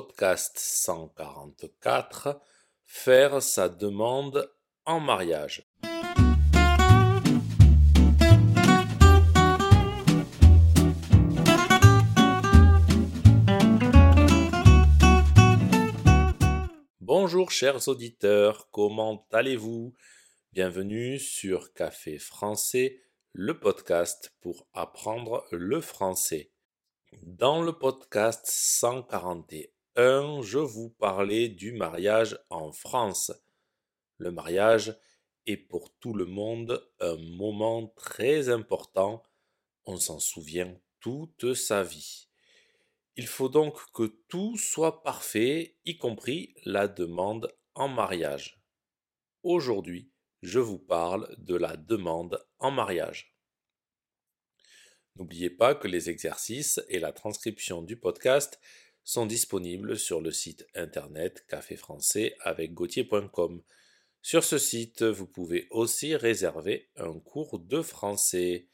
podcast 144, faire sa demande en mariage. Bonjour chers auditeurs, comment allez-vous? Bienvenue sur Café français, le podcast pour apprendre le français. Dans le podcast 141, je vous parlais du mariage en France. Le mariage est pour tout le monde un moment très important, on s'en souvient toute sa vie. Il faut donc que tout soit parfait, y compris la demande en mariage. Aujourd'hui, je vous parle de la demande en mariage. N'oubliez pas que les exercices et la transcription du podcast sont disponibles sur le site internet café français avec gauthier.com. Sur ce site, vous pouvez aussi réserver un cours de français.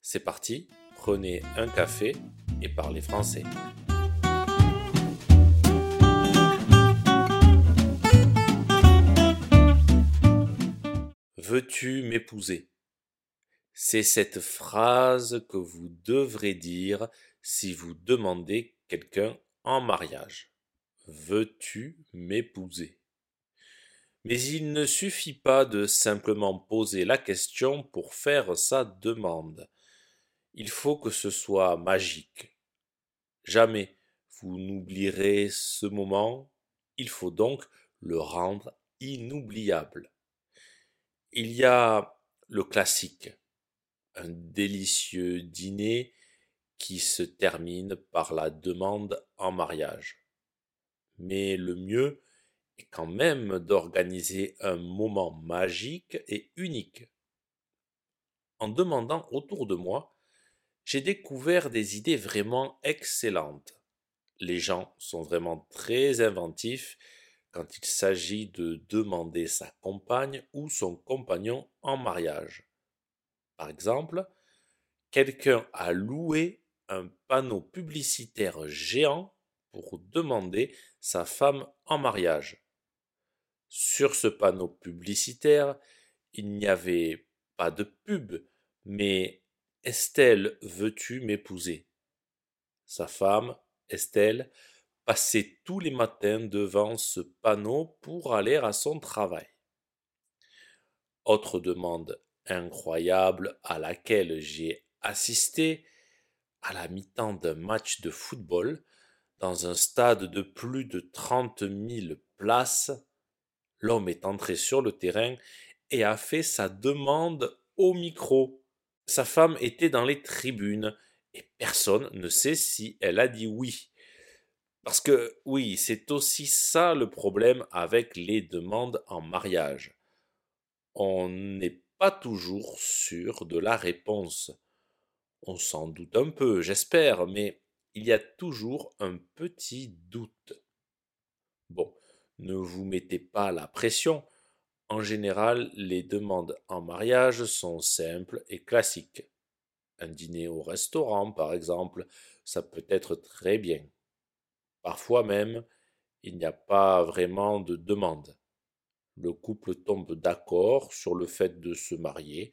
C'est parti, prenez un café et parlez français. Veux-tu m'épouser? C'est cette phrase que vous devrez dire si vous demandez quelqu'un en mariage. Veux-tu m'épouser? Mais il ne suffit pas de simplement poser la question pour faire sa demande. Il faut que ce soit magique. Jamais vous n'oublierez ce moment, il faut donc le rendre inoubliable. Il y a le classique un délicieux dîner qui se termine par la demande en mariage. Mais le mieux est quand même d'organiser un moment magique et unique. En demandant autour de moi, j'ai découvert des idées vraiment excellentes. Les gens sont vraiment très inventifs quand il s'agit de demander sa compagne ou son compagnon en mariage. Par exemple, quelqu'un a loué un panneau publicitaire géant pour demander sa femme en mariage. Sur ce panneau publicitaire, il n'y avait pas de pub, mais Estelle, veux-tu m'épouser? Sa femme, Estelle, passait tous les matins devant ce panneau pour aller à son travail. Autre demande incroyable à laquelle j'ai assisté à la mi-temps d'un match de football dans un stade de plus de trente mille places. L'homme est entré sur le terrain et a fait sa demande au micro. Sa femme était dans les tribunes et personne ne sait si elle a dit oui. Parce que oui, c'est aussi ça le problème avec les demandes en mariage. On n'est pas toujours sûr de la réponse. On s'en doute un peu, j'espère, mais il y a toujours un petit doute. Bon, ne vous mettez pas la pression. En général, les demandes en mariage sont simples et classiques. Un dîner au restaurant, par exemple, ça peut être très bien. Parfois même, il n'y a pas vraiment de demande le couple tombe d'accord sur le fait de se marier,